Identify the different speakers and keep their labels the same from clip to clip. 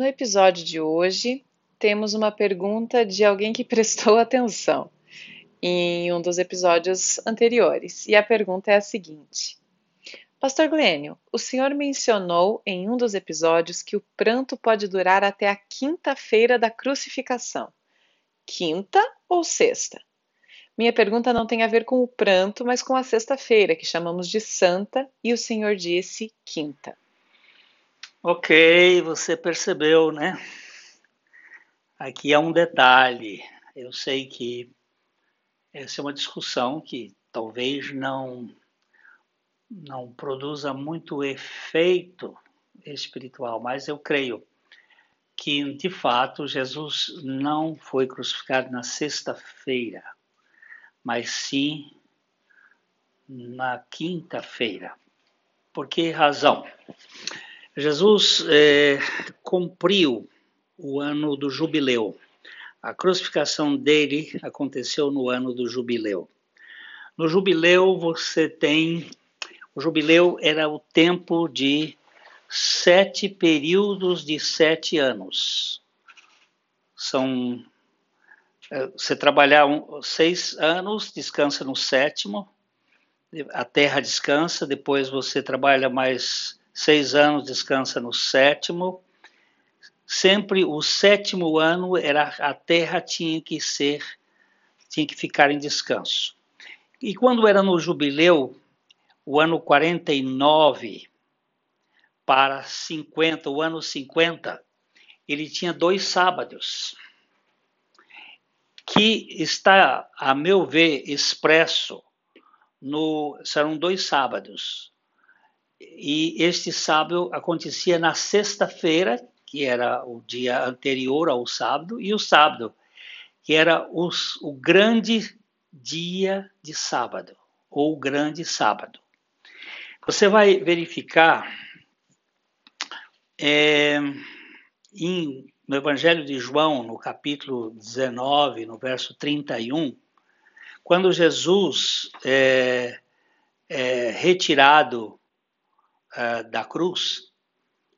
Speaker 1: No episódio de hoje, temos uma pergunta de alguém que prestou atenção em um dos episódios anteriores. E a pergunta é a seguinte: Pastor Glênio, o senhor mencionou em um dos episódios que o pranto pode durar até a quinta-feira da crucificação. Quinta ou sexta? Minha pergunta não tem a ver com o pranto, mas com a sexta-feira, que chamamos de santa, e o senhor disse quinta.
Speaker 2: Ok, você percebeu, né? Aqui é um detalhe. Eu sei que essa é uma discussão que talvez não não produza muito efeito espiritual, mas eu creio que de fato Jesus não foi crucificado na sexta-feira, mas sim na quinta-feira. Por que razão? Jesus é, cumpriu o ano do jubileu. A crucificação dele aconteceu no ano do jubileu. No jubileu você tem. O jubileu era o tempo de sete períodos de sete anos. São. É, você trabalhar seis anos, descansa no sétimo, a terra descansa, depois você trabalha mais seis anos, descansa no sétimo. Sempre o sétimo ano era a terra tinha que ser, tinha que ficar em descanso. E quando era no jubileu, o ano 49 para 50, o ano 50, ele tinha dois sábados, que está, a meu ver, expresso no, serão dois sábados e este sábado acontecia na sexta-feira, que era o dia anterior ao sábado, e o sábado, que era os, o grande dia de sábado, ou grande sábado. Você vai verificar é, em, no Evangelho de João, no capítulo 19, no verso 31, quando Jesus é, é retirado uh, da cruz,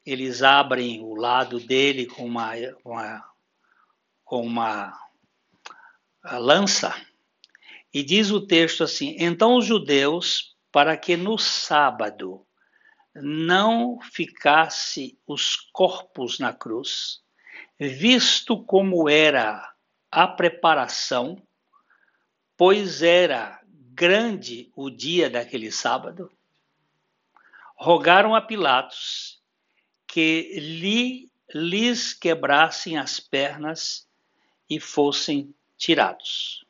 Speaker 2: eles abrem o lado dele com uma, uma com uma lança, e diz o texto assim: Então os judeus, para que no sábado não ficasse os corpos na cruz, visto como era a preparação, pois era grande o dia daquele sábado, rogaram a Pilatos que lhe, lhes quebrassem as pernas e fossem tirados.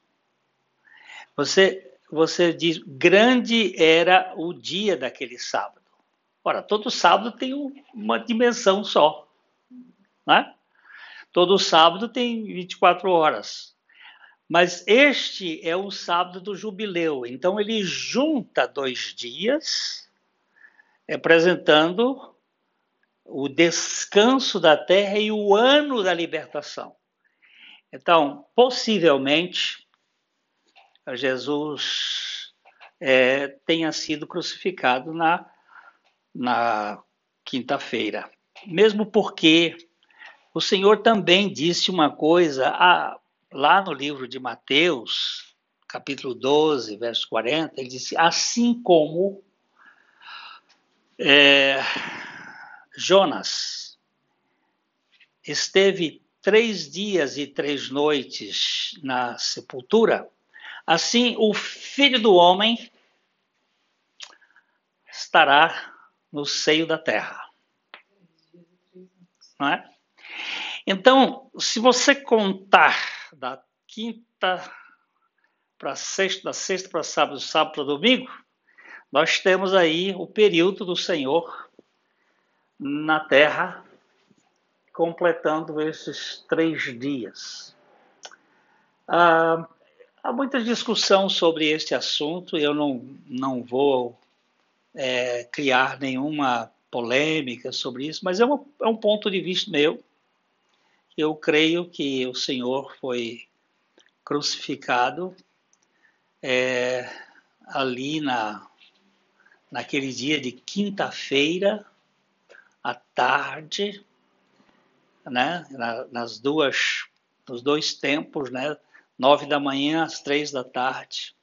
Speaker 2: Você, você diz, grande era o dia daquele sábado. Ora, todo sábado tem uma dimensão só. Né? Todo sábado tem 24 horas. Mas este é o sábado do jubileu. Então ele junta dois dias representando o descanso da terra e o ano da libertação. Então, possivelmente, Jesus é, tenha sido crucificado na, na quinta-feira. Mesmo porque o Senhor também disse uma coisa ah, lá no livro de Mateus, capítulo 12, verso 40, ele disse: Assim como é, Jonas esteve três dias e três noites na sepultura, assim o filho do homem estará no seio da terra. Não é? Então, se você contar da quinta para sexta, da sexta para sábado, sábado para domingo, nós temos aí o período do Senhor na terra, completando esses três dias. Ah, há muita discussão sobre este assunto, eu não, não vou é, criar nenhuma polêmica sobre isso, mas é, uma, é um ponto de vista meu. Eu creio que o Senhor foi crucificado é, ali na naquele dia de quinta-feira, à tarde, né, nas duas, nos dois tempos, né, nove da manhã às três da tarde.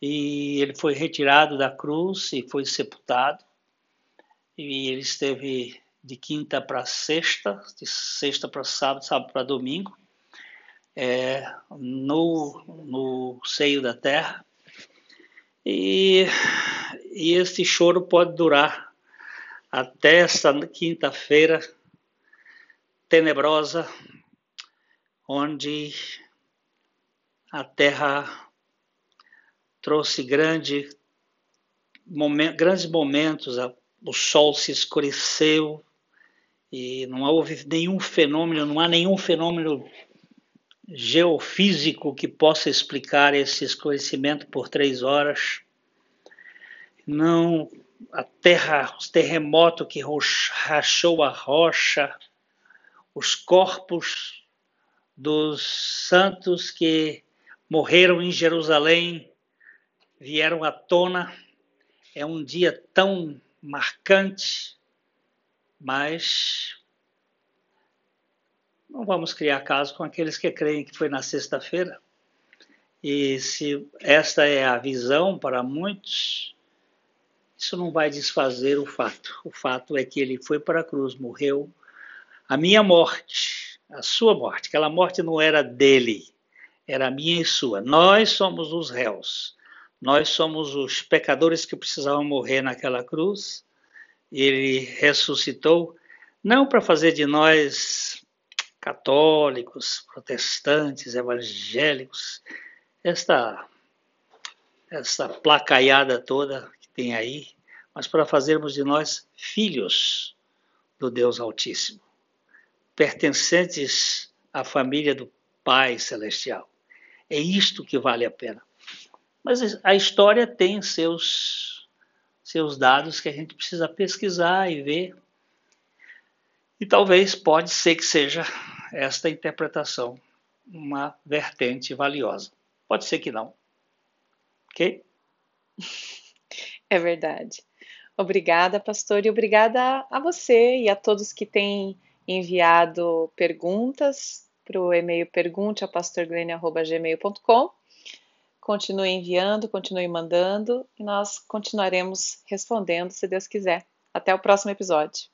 Speaker 2: E ele foi retirado da cruz e foi sepultado. E ele esteve de quinta para sexta, de sexta para sábado, sábado para domingo, é, no, no seio da terra. E, e esse choro pode durar até essa quinta-feira tenebrosa, onde a terra trouxe grande, grandes momentos, o sol se escureceu e não houve nenhum fenômeno, não há nenhum fenômeno geofísico que possa explicar esse escurecimento por três horas. Não a terra, os terremotos que rachou a rocha, os corpos dos santos que morreram em Jerusalém vieram à tona. É um dia tão marcante, mas não vamos criar caso com aqueles que creem que foi na sexta-feira. E se esta é a visão para muitos, isso não vai desfazer o fato. O fato é que ele foi para a cruz, morreu. A minha morte, a sua morte, aquela morte não era dele, era minha e sua. Nós somos os réus. Nós somos os pecadores que precisavam morrer naquela cruz. Ele ressuscitou, não para fazer de nós católicos, protestantes, evangélicos, esta, essa placaiada toda que tem aí, mas para fazermos de nós filhos do Deus Altíssimo, pertencentes à família do Pai Celestial. É isto que vale a pena. Mas a história tem seus, seus dados que a gente precisa pesquisar e ver. E talvez pode ser que seja esta interpretação uma vertente valiosa. Pode ser que não. Ok?
Speaker 1: É verdade. Obrigada, pastor, e obrigada a você e a todos que têm enviado perguntas para o e-mail pergunte.pastorglene.gmail.com. Continue enviando, continue mandando e nós continuaremos respondendo, se Deus quiser. Até o próximo episódio.